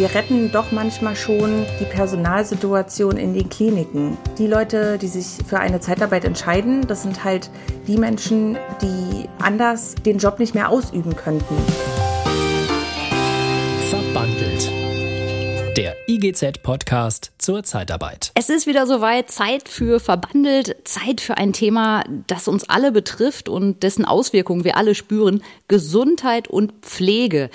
wir retten doch manchmal schon die Personalsituation in den Kliniken. Die Leute, die sich für eine Zeitarbeit entscheiden, das sind halt die Menschen, die anders den Job nicht mehr ausüben könnten. Verbandelt. Der IGZ-Podcast zur Zeitarbeit. Es ist wieder soweit, Zeit für Verbandelt, Zeit für ein Thema, das uns alle betrifft und dessen Auswirkungen wir alle spüren, Gesundheit und Pflege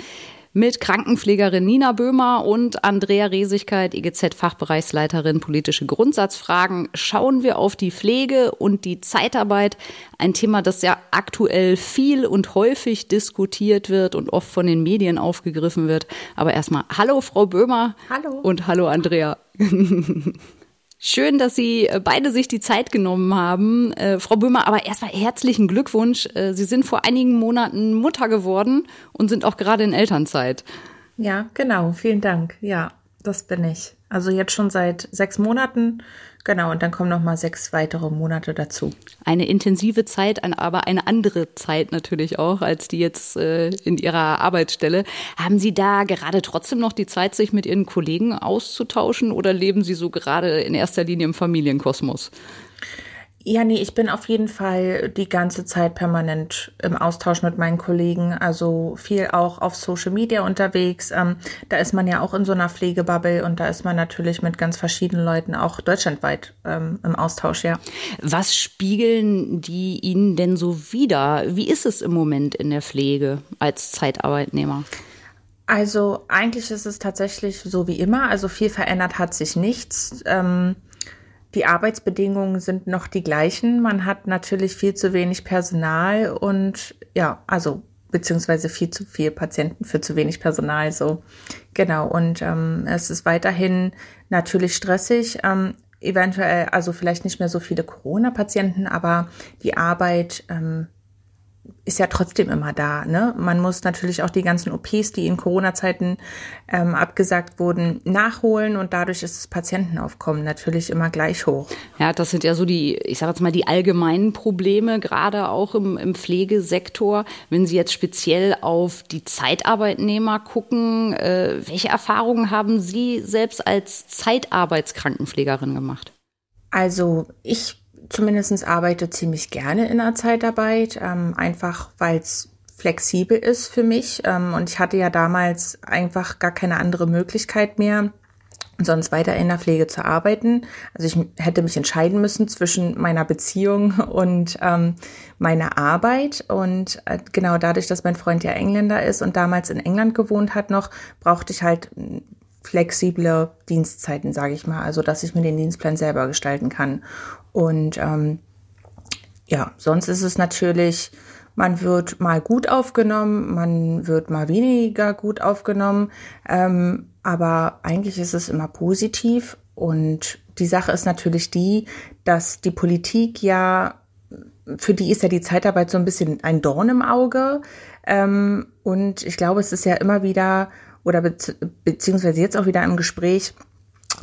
mit Krankenpflegerin Nina Böhmer und Andrea Resigkeit, IGZ-Fachbereichsleiterin politische Grundsatzfragen, schauen wir auf die Pflege und die Zeitarbeit. Ein Thema, das ja aktuell viel und häufig diskutiert wird und oft von den Medien aufgegriffen wird. Aber erstmal, hallo Frau Böhmer. Hallo. Und hallo Andrea. Schön, dass Sie äh, beide sich die Zeit genommen haben. Äh, Frau Böhmer, aber erstmal herzlichen Glückwunsch. Äh, Sie sind vor einigen Monaten Mutter geworden und sind auch gerade in Elternzeit. Ja, genau. Vielen Dank. Ja, das bin ich. Also jetzt schon seit sechs Monaten Genau, und dann kommen noch mal sechs weitere Monate dazu. Eine intensive Zeit, aber eine andere Zeit natürlich auch als die jetzt äh, in Ihrer Arbeitsstelle. Haben Sie da gerade trotzdem noch die Zeit, sich mit Ihren Kollegen auszutauschen oder leben Sie so gerade in erster Linie im Familienkosmos? Ja, nee, ich bin auf jeden Fall die ganze Zeit permanent im Austausch mit meinen Kollegen, also viel auch auf Social Media unterwegs. Ähm, da ist man ja auch in so einer Pflegebubble und da ist man natürlich mit ganz verschiedenen Leuten auch deutschlandweit ähm, im Austausch, ja. Was spiegeln die Ihnen denn so wider? Wie ist es im Moment in der Pflege als Zeitarbeitnehmer? Also eigentlich ist es tatsächlich so wie immer. Also viel verändert hat sich nichts. Ähm, die Arbeitsbedingungen sind noch die gleichen. Man hat natürlich viel zu wenig Personal und ja, also beziehungsweise viel zu viel Patienten für zu wenig Personal. So genau. Und ähm, es ist weiterhin natürlich stressig. Ähm, eventuell, also vielleicht nicht mehr so viele Corona-Patienten, aber die Arbeit ähm, ist ja trotzdem immer da. Ne? Man muss natürlich auch die ganzen OPs, die in Corona-Zeiten ähm, abgesagt wurden, nachholen und dadurch ist das Patientenaufkommen natürlich immer gleich hoch. Ja, das sind ja so die, ich sage jetzt mal, die allgemeinen Probleme, gerade auch im, im Pflegesektor. Wenn Sie jetzt speziell auf die Zeitarbeitnehmer gucken, äh, welche Erfahrungen haben Sie selbst als Zeitarbeitskrankenpflegerin gemacht? Also ich zumindest arbeite ziemlich gerne in der Zeitarbeit, ähm, einfach weil es flexibel ist für mich. Ähm, und ich hatte ja damals einfach gar keine andere Möglichkeit mehr, sonst weiter in der Pflege zu arbeiten. Also ich hätte mich entscheiden müssen zwischen meiner Beziehung und ähm, meiner Arbeit. Und äh, genau dadurch, dass mein Freund ja Engländer ist und damals in England gewohnt hat noch, brauchte ich halt flexible Dienstzeiten, sage ich mal. Also dass ich mir den Dienstplan selber gestalten kann. Und ähm, ja, sonst ist es natürlich, man wird mal gut aufgenommen, man wird mal weniger gut aufgenommen, ähm, aber eigentlich ist es immer positiv. Und die Sache ist natürlich die, dass die Politik ja, für die ist ja die Zeitarbeit so ein bisschen ein Dorn im Auge. Ähm, und ich glaube, es ist ja immer wieder oder be beziehungsweise jetzt auch wieder im Gespräch,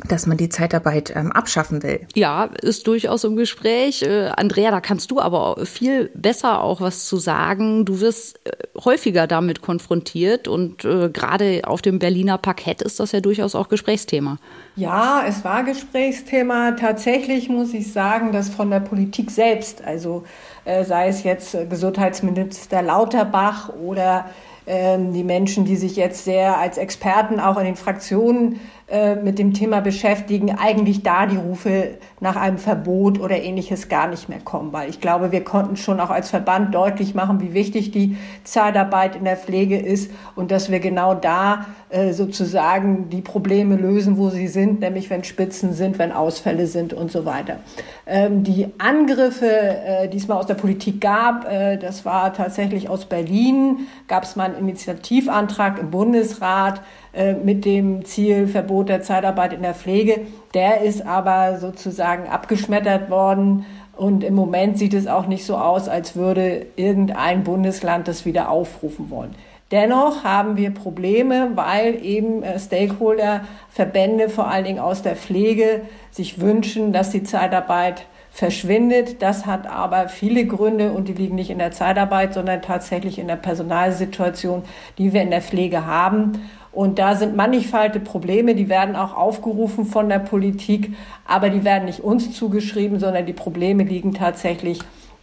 dass man die Zeitarbeit ähm, abschaffen will. Ja, ist durchaus im Gespräch. Äh, Andrea, da kannst du aber viel besser auch was zu sagen. Du wirst äh, häufiger damit konfrontiert und äh, gerade auf dem Berliner Parkett ist das ja durchaus auch Gesprächsthema. Ja, es war Gesprächsthema. Tatsächlich muss ich sagen, dass von der Politik selbst, also äh, sei es jetzt Gesundheitsminister Lauterbach oder ähm, die Menschen, die sich jetzt sehr als Experten auch in den Fraktionen äh, mit dem Thema beschäftigen, eigentlich da die Rufe nach einem Verbot oder ähnliches gar nicht mehr kommen. Weil ich glaube, wir konnten schon auch als Verband deutlich machen, wie wichtig die Zeitarbeit in der Pflege ist und dass wir genau da sozusagen die Probleme lösen, wo sie sind, nämlich wenn Spitzen sind, wenn Ausfälle sind und so weiter. Ähm, die Angriffe, äh, die es mal aus der Politik gab, äh, das war tatsächlich aus Berlin, gab es mal einen Initiativantrag im Bundesrat, äh, mit dem Ziel Verbot der Zeitarbeit in der Pflege. Der ist aber sozusagen abgeschmettert worden. Und im Moment sieht es auch nicht so aus, als würde irgendein Bundesland das wieder aufrufen wollen. Dennoch haben wir Probleme, weil eben äh, Stakeholder, Verbände vor allen Dingen aus der Pflege sich wünschen, dass die Zeitarbeit verschwindet. Das hat aber viele Gründe und die liegen nicht in der Zeitarbeit, sondern tatsächlich in der Personalsituation, die wir in der Pflege haben. Und da sind mannigfalte Probleme, die werden auch aufgerufen von der Politik, aber die werden nicht uns zugeschrieben, sondern die Probleme liegen tatsächlich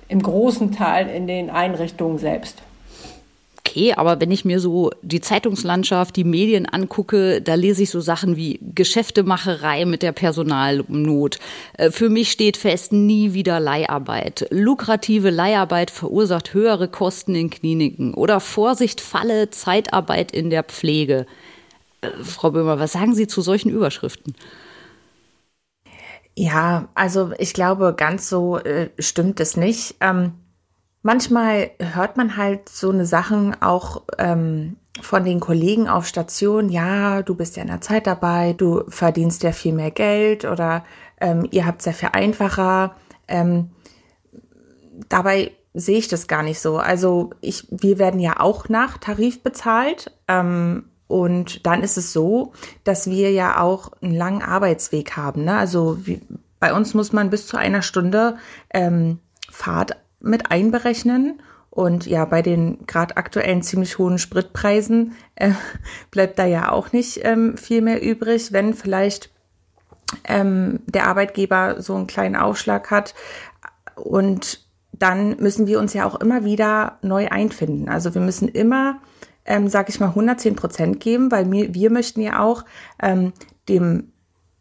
im großen Teil in den Einrichtungen selbst okay, aber wenn ich mir so die Zeitungslandschaft, die Medien angucke, da lese ich so Sachen wie Geschäftemacherei mit der Personalnot. Äh, für mich steht fest, nie wieder Leiharbeit. Lukrative Leiharbeit verursacht höhere Kosten in Kliniken. Oder Vorsicht, Falle, Zeitarbeit in der Pflege. Äh, Frau Böhmer, was sagen Sie zu solchen Überschriften? Ja, also ich glaube, ganz so äh, stimmt es nicht. Ähm, Manchmal hört man halt so eine Sachen auch ähm, von den Kollegen auf Station, ja, du bist ja in der Zeitarbeit, du verdienst ja viel mehr Geld oder ähm, ihr habt es ja viel einfacher. Ähm, dabei sehe ich das gar nicht so. Also ich, wir werden ja auch nach Tarif bezahlt. Ähm, und dann ist es so, dass wir ja auch einen langen Arbeitsweg haben. Ne? Also wie, bei uns muss man bis zu einer Stunde ähm, Fahrt mit einberechnen. Und ja, bei den gerade aktuellen ziemlich hohen Spritpreisen äh, bleibt da ja auch nicht ähm, viel mehr übrig, wenn vielleicht ähm, der Arbeitgeber so einen kleinen Aufschlag hat. Und dann müssen wir uns ja auch immer wieder neu einfinden. Also wir müssen immer, ähm, sag ich mal, 110 Prozent geben, weil wir, wir möchten ja auch ähm, dem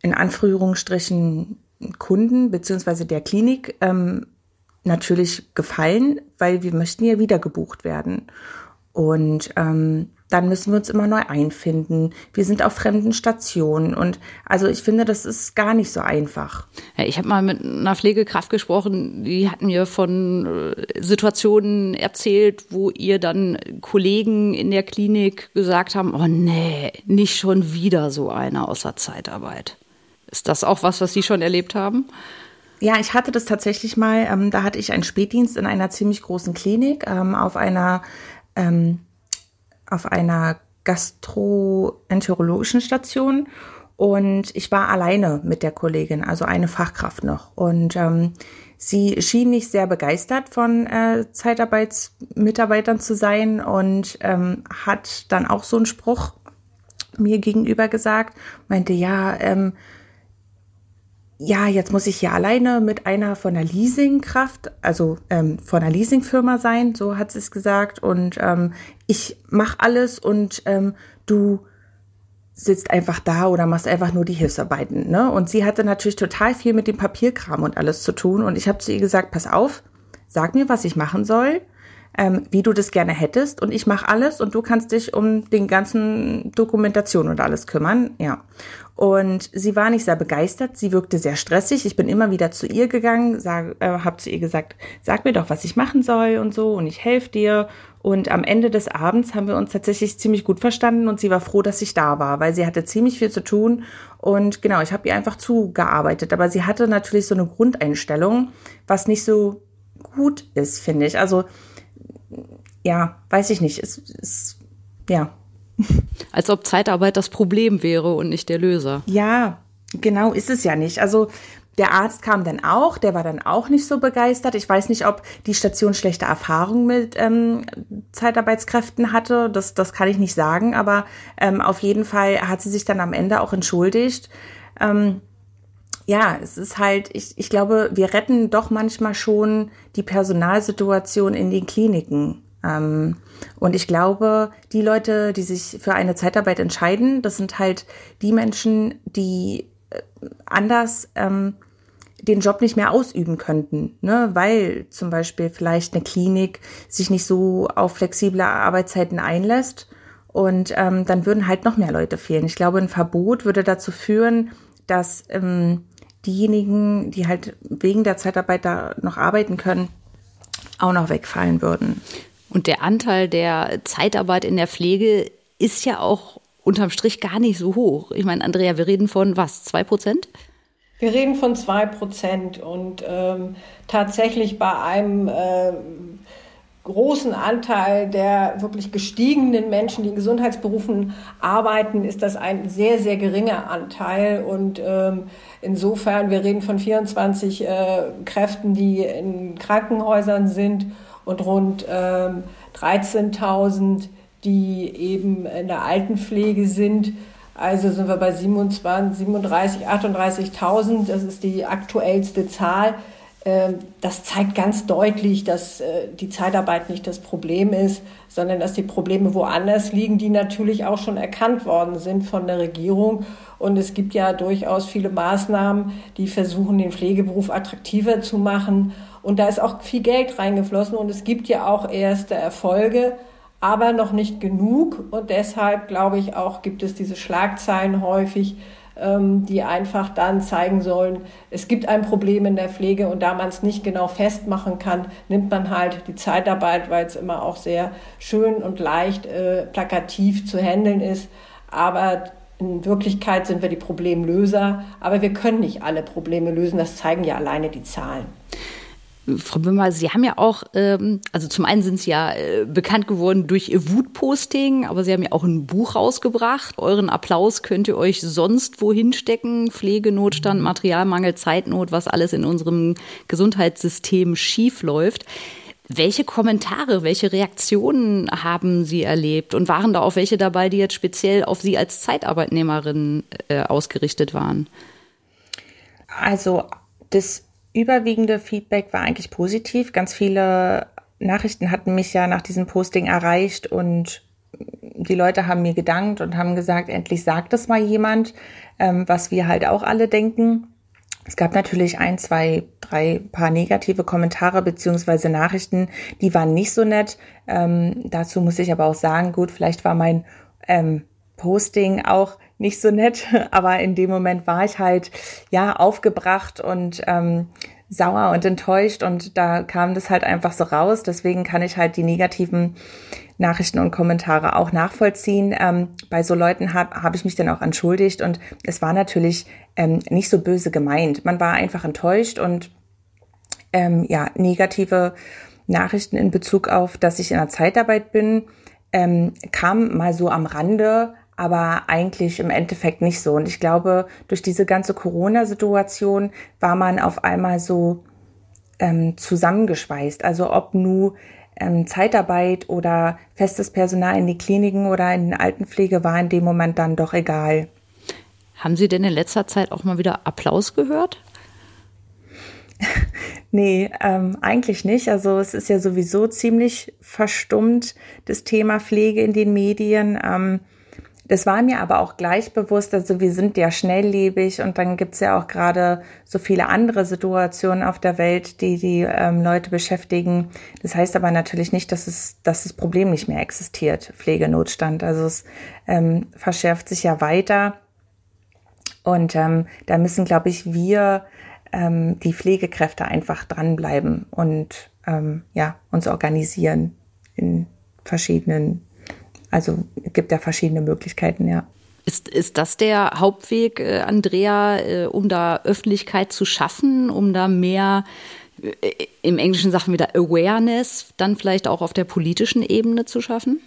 in Anführungsstrichen Kunden beziehungsweise der Klinik ähm, natürlich gefallen, weil wir möchten ja wieder gebucht werden. Und ähm, dann müssen wir uns immer neu einfinden. Wir sind auf fremden Stationen und also ich finde, das ist gar nicht so einfach. Ja, ich habe mal mit einer Pflegekraft gesprochen, die hat mir von äh, Situationen erzählt, wo ihr dann Kollegen in der Klinik gesagt haben, oh nee, nicht schon wieder so einer außer Zeitarbeit. Ist das auch was, was Sie schon erlebt haben? Ja, ich hatte das tatsächlich mal. Ähm, da hatte ich einen Spätdienst in einer ziemlich großen Klinik ähm, auf einer ähm, auf einer gastroenterologischen Station und ich war alleine mit der Kollegin, also eine Fachkraft noch. Und ähm, sie schien nicht sehr begeistert von äh, Zeitarbeitsmitarbeitern zu sein und ähm, hat dann auch so einen Spruch mir gegenüber gesagt, meinte, ja, ähm, ja, jetzt muss ich hier alleine mit einer von der Leasingkraft, also ähm, von der Leasingfirma sein, so hat sie es gesagt. Und ähm, ich mache alles und ähm, du sitzt einfach da oder machst einfach nur die Hilfsarbeiten. Ne? Und sie hatte natürlich total viel mit dem Papierkram und alles zu tun. Und ich habe zu ihr gesagt, pass auf, sag mir, was ich machen soll ähm, wie du das gerne hättest und ich mache alles und du kannst dich um den ganzen Dokumentation und alles kümmern. Ja. Und sie war nicht sehr begeistert, sie wirkte sehr stressig. Ich bin immer wieder zu ihr gegangen, äh, habe zu ihr gesagt, sag mir doch, was ich machen soll und so und ich helfe dir. Und am Ende des Abends haben wir uns tatsächlich ziemlich gut verstanden und sie war froh, dass ich da war, weil sie hatte ziemlich viel zu tun und genau, ich habe ihr einfach zugearbeitet. Aber sie hatte natürlich so eine Grundeinstellung, was nicht so gut ist, finde ich. Also ja, weiß ich nicht. Es ist, ja. Als ob Zeitarbeit das Problem wäre und nicht der Löser. Ja, genau ist es ja nicht. Also der Arzt kam dann auch, der war dann auch nicht so begeistert. Ich weiß nicht, ob die Station schlechte Erfahrungen mit ähm, Zeitarbeitskräften hatte. Das, das kann ich nicht sagen, aber ähm, auf jeden Fall hat sie sich dann am Ende auch entschuldigt. Ähm, ja, es ist halt, ich, ich glaube, wir retten doch manchmal schon die Personalsituation in den Kliniken. Ähm, und ich glaube, die Leute, die sich für eine Zeitarbeit entscheiden, das sind halt die Menschen, die äh, anders ähm, den Job nicht mehr ausüben könnten, ne? weil zum Beispiel vielleicht eine Klinik sich nicht so auf flexible Arbeitszeiten einlässt und ähm, dann würden halt noch mehr Leute fehlen. Ich glaube, ein Verbot würde dazu führen, dass ähm, diejenigen, die halt wegen der Zeitarbeit da noch arbeiten können, auch noch wegfallen würden. Und der Anteil der Zeitarbeit in der Pflege ist ja auch unterm Strich gar nicht so hoch. Ich meine, Andrea, wir reden von was, zwei Prozent? Wir reden von zwei Prozent und ähm, tatsächlich bei einem äh, großen Anteil der wirklich gestiegenen Menschen, die in Gesundheitsberufen arbeiten, ist das ein sehr, sehr geringer Anteil. Und ähm, insofern, wir reden von 24 äh, Kräften, die in Krankenhäusern sind und rund ähm, 13.000, die eben in der Altenpflege sind. Also sind wir bei 27, 37, 38.000. Das ist die aktuellste Zahl. Ähm, das zeigt ganz deutlich, dass äh, die Zeitarbeit nicht das Problem ist, sondern dass die Probleme woanders liegen, die natürlich auch schon erkannt worden sind von der Regierung. Und es gibt ja durchaus viele Maßnahmen, die versuchen, den Pflegeberuf attraktiver zu machen. Und da ist auch viel Geld reingeflossen und es gibt ja auch erste Erfolge, aber noch nicht genug. Und deshalb glaube ich auch, gibt es diese Schlagzeilen häufig, die einfach dann zeigen sollen, es gibt ein Problem in der Pflege und da man es nicht genau festmachen kann, nimmt man halt die Zeitarbeit, weil es immer auch sehr schön und leicht äh, plakativ zu handeln ist. Aber in Wirklichkeit sind wir die Problemlöser, aber wir können nicht alle Probleme lösen, das zeigen ja alleine die Zahlen. Frau Böhmer, Sie haben ja auch, ähm, also zum einen sind Sie ja äh, bekannt geworden durch Ihr Wutposting, aber Sie haben ja auch ein Buch rausgebracht. Euren Applaus könnt ihr euch sonst wohin stecken. Pflegenotstand, Materialmangel, Zeitnot, was alles in unserem Gesundheitssystem schief läuft. Welche Kommentare, welche Reaktionen haben Sie erlebt und waren da auch welche dabei, die jetzt speziell auf Sie als Zeitarbeitnehmerin äh, ausgerichtet waren? Also das überwiegende Feedback war eigentlich positiv. Ganz viele Nachrichten hatten mich ja nach diesem Posting erreicht und die Leute haben mir gedankt und haben gesagt, endlich sagt es mal jemand, ähm, was wir halt auch alle denken. Es gab natürlich ein, zwei, drei paar negative Kommentare beziehungsweise Nachrichten, die waren nicht so nett. Ähm, dazu muss ich aber auch sagen, gut, vielleicht war mein ähm, Posting auch nicht so nett, aber in dem Moment war ich halt ja aufgebracht und ähm, sauer und enttäuscht und da kam das halt einfach so raus. Deswegen kann ich halt die negativen Nachrichten und Kommentare auch nachvollziehen. Ähm, bei so Leuten habe hab ich mich dann auch entschuldigt und es war natürlich ähm, nicht so böse gemeint. Man war einfach enttäuscht und ähm, ja, negative Nachrichten in Bezug auf, dass ich in der Zeitarbeit bin, ähm, kam mal so am Rande aber eigentlich im Endeffekt nicht so. Und ich glaube, durch diese ganze Corona-Situation war man auf einmal so ähm, zusammengeschweißt. Also ob nur ähm, Zeitarbeit oder festes Personal in die Kliniken oder in den Altenpflege war in dem Moment dann doch egal. Haben Sie denn in letzter Zeit auch mal wieder Applaus gehört? nee, ähm, eigentlich nicht. Also es ist ja sowieso ziemlich verstummt, das Thema Pflege in den Medien. Ähm, das war mir aber auch gleich bewusst, also wir sind ja schnelllebig und dann gibt's ja auch gerade so viele andere Situationen auf der Welt, die die ähm, Leute beschäftigen. Das heißt aber natürlich nicht, dass, es, dass das Problem nicht mehr existiert, Pflegenotstand. Also es ähm, verschärft sich ja weiter. Und ähm, da müssen, glaube ich, wir, ähm, die Pflegekräfte, einfach dranbleiben und ähm, ja, uns organisieren in verschiedenen also es gibt ja verschiedene Möglichkeiten, ja. Ist, ist das der Hauptweg, äh, Andrea, äh, um da Öffentlichkeit zu schaffen, um da mehr, äh, im Englischen sagen wir da Awareness, dann vielleicht auch auf der politischen Ebene zu schaffen?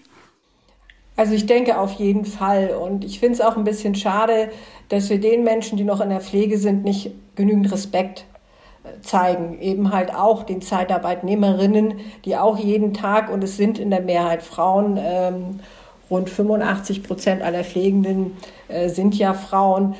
Also ich denke auf jeden Fall. Und ich finde es auch ein bisschen schade, dass wir den Menschen, die noch in der Pflege sind, nicht genügend Respekt zeigen. Eben halt auch den Zeitarbeitnehmerinnen, die auch jeden Tag, und es sind in der Mehrheit Frauen, ähm, rund 85 Prozent aller Pflegenden äh, sind ja Frauen,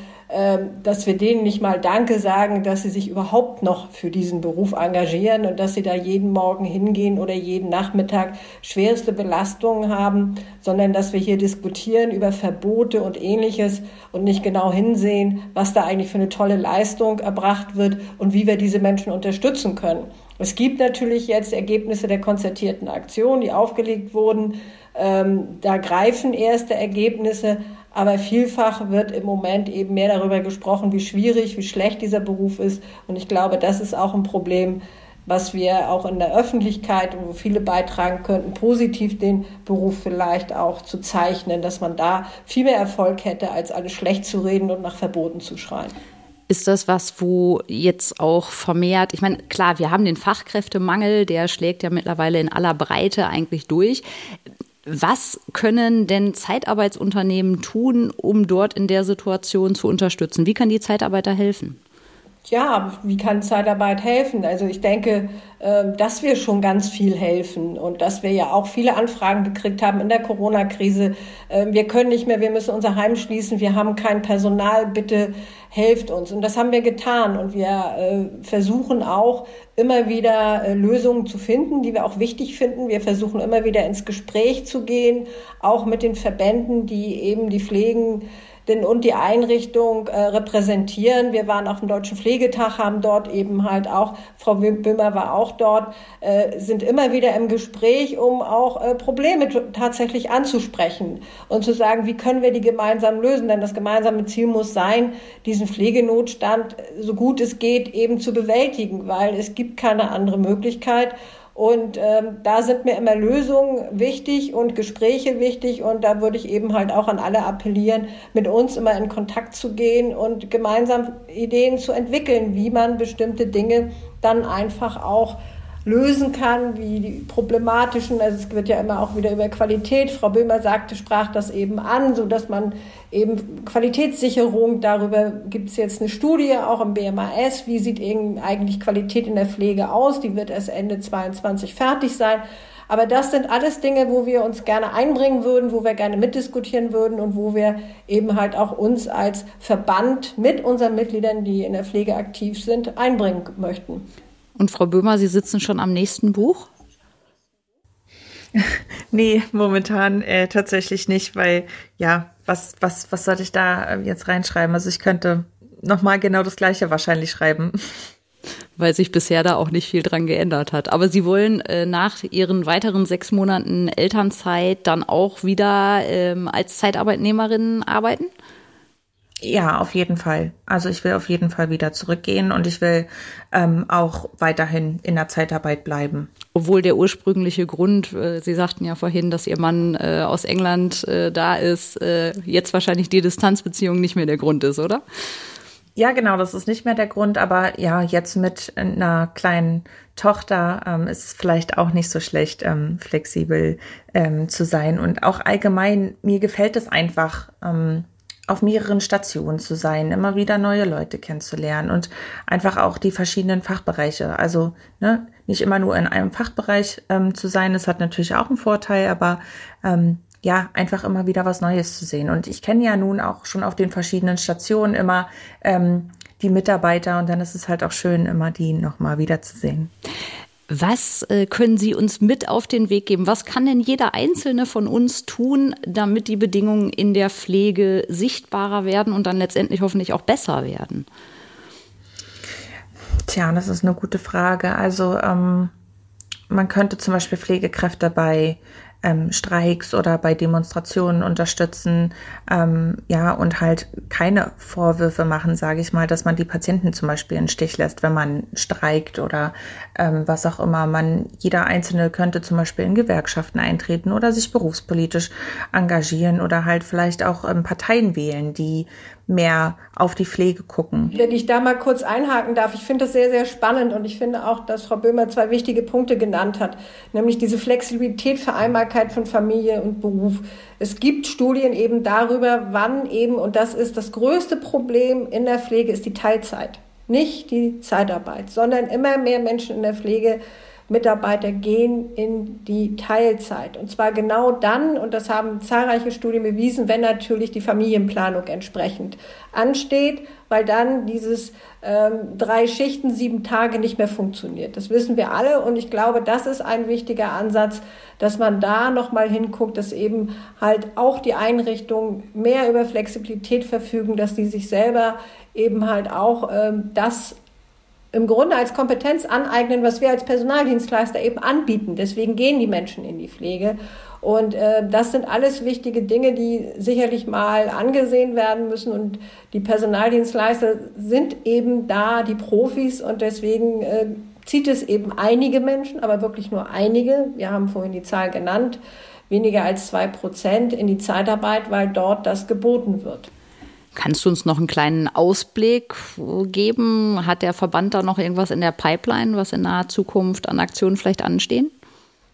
dass wir denen nicht mal Danke sagen, dass sie sich überhaupt noch für diesen Beruf engagieren und dass sie da jeden Morgen hingehen oder jeden Nachmittag schwerste Belastungen haben, sondern dass wir hier diskutieren über Verbote und ähnliches und nicht genau hinsehen, was da eigentlich für eine tolle Leistung erbracht wird und wie wir diese Menschen unterstützen können. Es gibt natürlich jetzt Ergebnisse der konzertierten Aktion, die aufgelegt wurden. Ähm, da greifen erste Ergebnisse, aber vielfach wird im Moment eben mehr darüber gesprochen, wie schwierig, wie schlecht dieser Beruf ist. Und ich glaube, das ist auch ein Problem, was wir auch in der Öffentlichkeit und wo viele beitragen könnten, positiv den Beruf vielleicht auch zu zeichnen, dass man da viel mehr Erfolg hätte, als alles schlecht zu reden und nach Verboten zu schreien. Ist das was, wo jetzt auch vermehrt, ich meine, klar, wir haben den Fachkräftemangel, der schlägt ja mittlerweile in aller Breite eigentlich durch. Was können denn Zeitarbeitsunternehmen tun, um dort in der Situation zu unterstützen? Wie kann die Zeitarbeiter helfen? Ja, wie kann Zeitarbeit helfen? Also ich denke, ähm, dass wir schon ganz viel helfen und dass wir ja auch viele Anfragen gekriegt haben in der Corona-Krise. Ähm, wir können nicht mehr, wir müssen unser Heim schließen, wir haben kein Personal, bitte helft uns. Und das haben wir getan und wir äh, versuchen auch immer wieder äh, Lösungen zu finden, die wir auch wichtig finden. Wir versuchen immer wieder ins Gespräch zu gehen, auch mit den Verbänden, die eben die Pflegen denn und die Einrichtung äh, repräsentieren. Wir waren auf dem Deutschen Pflegetag, haben dort eben halt auch, Frau Bimmer war auch dort, äh, sind immer wieder im Gespräch, um auch äh, Probleme tatsächlich anzusprechen und zu sagen, wie können wir die gemeinsam lösen? Denn das gemeinsame Ziel muss sein, diesen Pflegenotstand so gut es geht eben zu bewältigen, weil es gibt keine andere Möglichkeit. Und ähm, da sind mir immer Lösungen wichtig und Gespräche wichtig. Und da würde ich eben halt auch an alle appellieren, mit uns immer in Kontakt zu gehen und gemeinsam Ideen zu entwickeln, wie man bestimmte Dinge dann einfach auch lösen kann, wie die problematischen, also es wird ja immer auch wieder über Qualität, Frau Böhmer sagte, sprach das eben an, so dass man eben Qualitätssicherung, darüber gibt es jetzt eine Studie auch im BMAS, wie sieht eigentlich Qualität in der Pflege aus, die wird erst Ende 22 fertig sein. Aber das sind alles Dinge, wo wir uns gerne einbringen würden, wo wir gerne mitdiskutieren würden und wo wir eben halt auch uns als Verband mit unseren Mitgliedern, die in der Pflege aktiv sind, einbringen möchten. Und Frau Böhmer, Sie sitzen schon am nächsten Buch? nee, momentan äh, tatsächlich nicht, weil ja, was, was, was sollte ich da äh, jetzt reinschreiben? Also ich könnte nochmal genau das gleiche wahrscheinlich schreiben. Weil sich bisher da auch nicht viel dran geändert hat. Aber Sie wollen äh, nach Ihren weiteren sechs Monaten Elternzeit dann auch wieder ähm, als Zeitarbeitnehmerin arbeiten? Ja, auf jeden Fall. Also ich will auf jeden Fall wieder zurückgehen und ich will ähm, auch weiterhin in der Zeitarbeit bleiben. Obwohl der ursprüngliche Grund, äh, Sie sagten ja vorhin, dass Ihr Mann äh, aus England äh, da ist, äh, jetzt wahrscheinlich die Distanzbeziehung nicht mehr der Grund ist, oder? Ja, genau, das ist nicht mehr der Grund, aber ja, jetzt mit einer kleinen Tochter ähm, ist es vielleicht auch nicht so schlecht, ähm, flexibel ähm, zu sein. Und auch allgemein, mir gefällt es einfach, ähm, auf mehreren Stationen zu sein, immer wieder neue Leute kennenzulernen und einfach auch die verschiedenen Fachbereiche. Also ne, nicht immer nur in einem Fachbereich ähm, zu sein, das hat natürlich auch einen Vorteil, aber ähm, ja, einfach immer wieder was Neues zu sehen. Und ich kenne ja nun auch schon auf den verschiedenen Stationen immer ähm, die Mitarbeiter und dann ist es halt auch schön, immer die nochmal wiederzusehen. Was äh, können Sie uns mit auf den Weg geben? Was kann denn jeder Einzelne von uns tun, damit die Bedingungen in der Pflege sichtbarer werden und dann letztendlich hoffentlich auch besser werden? Tja, das ist eine gute Frage. Also ähm, man könnte zum Beispiel Pflegekräfte bei ähm, Streiks oder bei Demonstrationen unterstützen, ähm, ja, und halt keine Vorwürfe machen, sage ich mal, dass man die Patienten zum Beispiel in Stich lässt, wenn man streikt oder ähm, was auch immer. Man, jeder Einzelne könnte zum Beispiel in Gewerkschaften eintreten oder sich berufspolitisch engagieren oder halt vielleicht auch ähm, Parteien wählen, die mehr auf die Pflege gucken. Wenn ich da mal kurz einhaken darf, ich finde das sehr, sehr spannend und ich finde auch, dass Frau Böhmer zwei wichtige Punkte genannt hat, nämlich diese Flexibilität, Vereinbarkeit von Familie und Beruf. Es gibt Studien eben darüber, wann eben, und das ist das größte Problem in der Pflege, ist die Teilzeit. Nicht die Zeitarbeit, sondern immer mehr Menschen in der Pflege Mitarbeiter gehen in die Teilzeit. Und zwar genau dann, und das haben zahlreiche Studien bewiesen, wenn natürlich die Familienplanung entsprechend ansteht, weil dann dieses ähm, drei Schichten, sieben Tage nicht mehr funktioniert. Das wissen wir alle und ich glaube, das ist ein wichtiger Ansatz, dass man da nochmal hinguckt, dass eben halt auch die Einrichtungen mehr über Flexibilität verfügen, dass die sich selber eben halt auch ähm, das im Grunde als Kompetenz aneignen, was wir als Personaldienstleister eben anbieten. Deswegen gehen die Menschen in die Pflege. Und äh, das sind alles wichtige Dinge, die sicherlich mal angesehen werden müssen. Und die Personaldienstleister sind eben da die Profis und deswegen äh, zieht es eben einige Menschen, aber wirklich nur einige. Wir haben vorhin die Zahl genannt, weniger als zwei Prozent in die Zeitarbeit, weil dort das geboten wird. Kannst du uns noch einen kleinen Ausblick geben? Hat der Verband da noch irgendwas in der Pipeline, was in naher Zukunft an Aktionen vielleicht anstehen?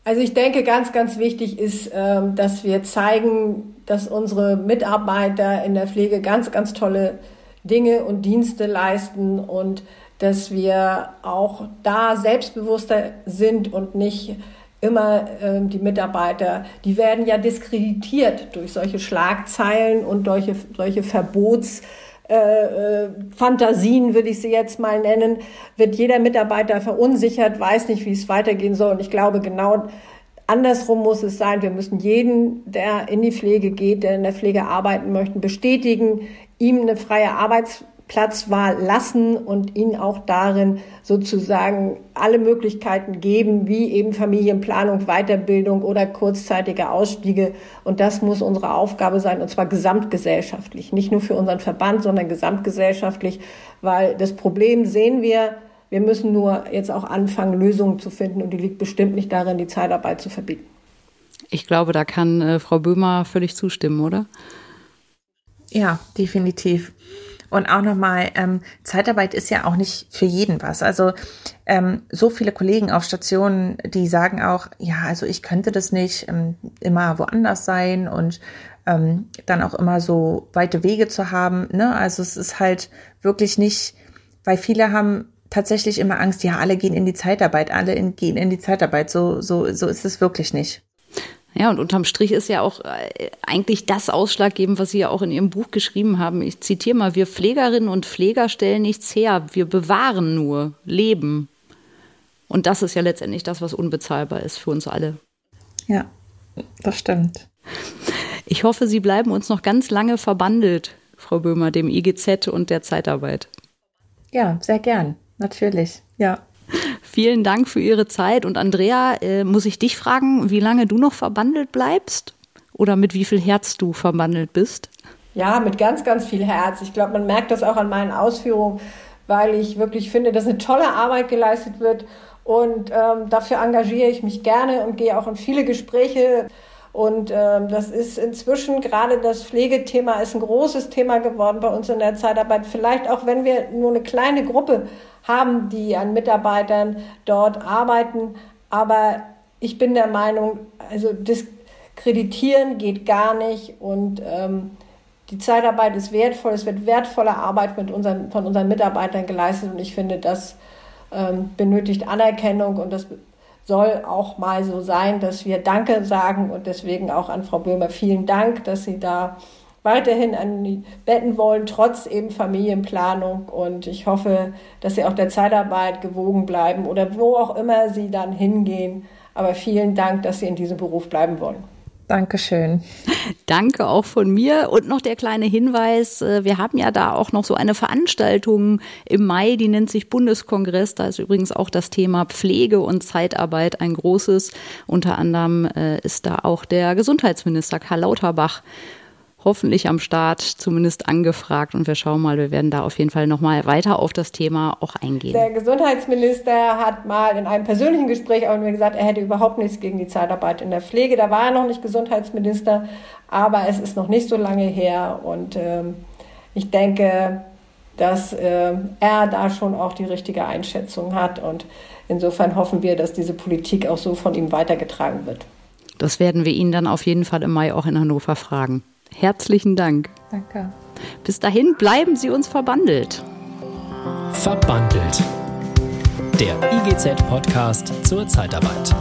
Also ich denke, ganz, ganz wichtig ist, ähm, dass wir zeigen, dass unsere Mitarbeiter in der Pflege ganz, ganz tolle Dinge und Dienste leisten und dass wir auch da selbstbewusster sind und nicht immer äh, die Mitarbeiter, die werden ja diskreditiert durch solche Schlagzeilen und solche, solche Verbots äh, äh, Fantasien, würde ich sie jetzt mal nennen, wird jeder Mitarbeiter verunsichert, weiß nicht, wie es weitergehen soll. Und ich glaube, genau andersrum muss es sein. Wir müssen jeden, der in die Pflege geht, der in der Pflege arbeiten möchte, bestätigen, ihm eine freie Arbeits Platzwahl lassen und ihnen auch darin sozusagen alle Möglichkeiten geben, wie eben Familienplanung, Weiterbildung oder kurzzeitige Ausstiege. Und das muss unsere Aufgabe sein, und zwar gesamtgesellschaftlich, nicht nur für unseren Verband, sondern gesamtgesellschaftlich, weil das Problem sehen wir, wir müssen nur jetzt auch anfangen, Lösungen zu finden und die liegt bestimmt nicht darin, die Zeitarbeit zu verbieten. Ich glaube, da kann äh, Frau Böhmer völlig zustimmen, oder? Ja, definitiv. Und auch nochmal, ähm, Zeitarbeit ist ja auch nicht für jeden was. Also ähm, so viele Kollegen auf Stationen, die sagen auch, ja, also ich könnte das nicht ähm, immer woanders sein und ähm, dann auch immer so weite Wege zu haben. Ne? Also es ist halt wirklich nicht, weil viele haben tatsächlich immer Angst, ja, alle gehen in die Zeitarbeit, alle in, gehen in die Zeitarbeit. So, so, so ist es wirklich nicht. Ja, und unterm Strich ist ja auch äh, eigentlich das ausschlaggebend, was Sie ja auch in Ihrem Buch geschrieben haben. Ich zitiere mal, wir Pflegerinnen und Pfleger stellen nichts her, wir bewahren nur Leben. Und das ist ja letztendlich das, was unbezahlbar ist für uns alle. Ja, das stimmt. Ich hoffe, Sie bleiben uns noch ganz lange verbandelt, Frau Böhmer, dem IGZ und der Zeitarbeit. Ja, sehr gern, natürlich, ja. Vielen Dank für Ihre Zeit. Und Andrea, äh, muss ich dich fragen, wie lange du noch verbandelt bleibst? Oder mit wie viel Herz du verbandelt bist? Ja, mit ganz, ganz viel Herz. Ich glaube, man merkt das auch an meinen Ausführungen, weil ich wirklich finde, dass eine tolle Arbeit geleistet wird. Und ähm, dafür engagiere ich mich gerne und gehe auch in viele Gespräche. Und ähm, das ist inzwischen gerade das Pflegethema ist ein großes Thema geworden bei uns in der Zeitarbeit. Vielleicht auch, wenn wir nur eine kleine Gruppe haben, die an Mitarbeitern dort arbeiten. Aber ich bin der Meinung, also diskreditieren geht gar nicht und ähm, die Zeitarbeit ist wertvoll, es wird wertvolle Arbeit mit unseren, von unseren Mitarbeitern geleistet und ich finde, das ähm, benötigt Anerkennung und das soll auch mal so sein, dass wir Danke sagen und deswegen auch an Frau Böhmer vielen Dank, dass sie da weiterhin an die Betten wollen, trotz eben Familienplanung. Und ich hoffe, dass sie auch der Zeitarbeit gewogen bleiben oder wo auch immer sie dann hingehen. Aber vielen Dank, dass Sie in diesem Beruf bleiben wollen. Dankeschön. Danke auch von mir. Und noch der kleine Hinweis, äh, wir haben ja da auch noch so eine Veranstaltung im Mai, die nennt sich Bundeskongress. Da ist übrigens auch das Thema Pflege und Zeitarbeit ein großes. Unter anderem äh, ist da auch der Gesundheitsminister Karl Lauterbach hoffentlich am Start zumindest angefragt und wir schauen mal, wir werden da auf jeden Fall nochmal weiter auf das Thema auch eingehen. Der Gesundheitsminister hat mal in einem persönlichen Gespräch auch mir gesagt, er hätte überhaupt nichts gegen die Zeitarbeit in der Pflege. Da war er noch nicht Gesundheitsminister, aber es ist noch nicht so lange her und ähm, ich denke, dass äh, er da schon auch die richtige Einschätzung hat und insofern hoffen wir, dass diese Politik auch so von ihm weitergetragen wird. Das werden wir ihn dann auf jeden Fall im Mai auch in Hannover fragen. Herzlichen Dank. Danke. Bis dahin bleiben Sie uns verbandelt. Verbandelt. Der IGZ-Podcast zur Zeitarbeit.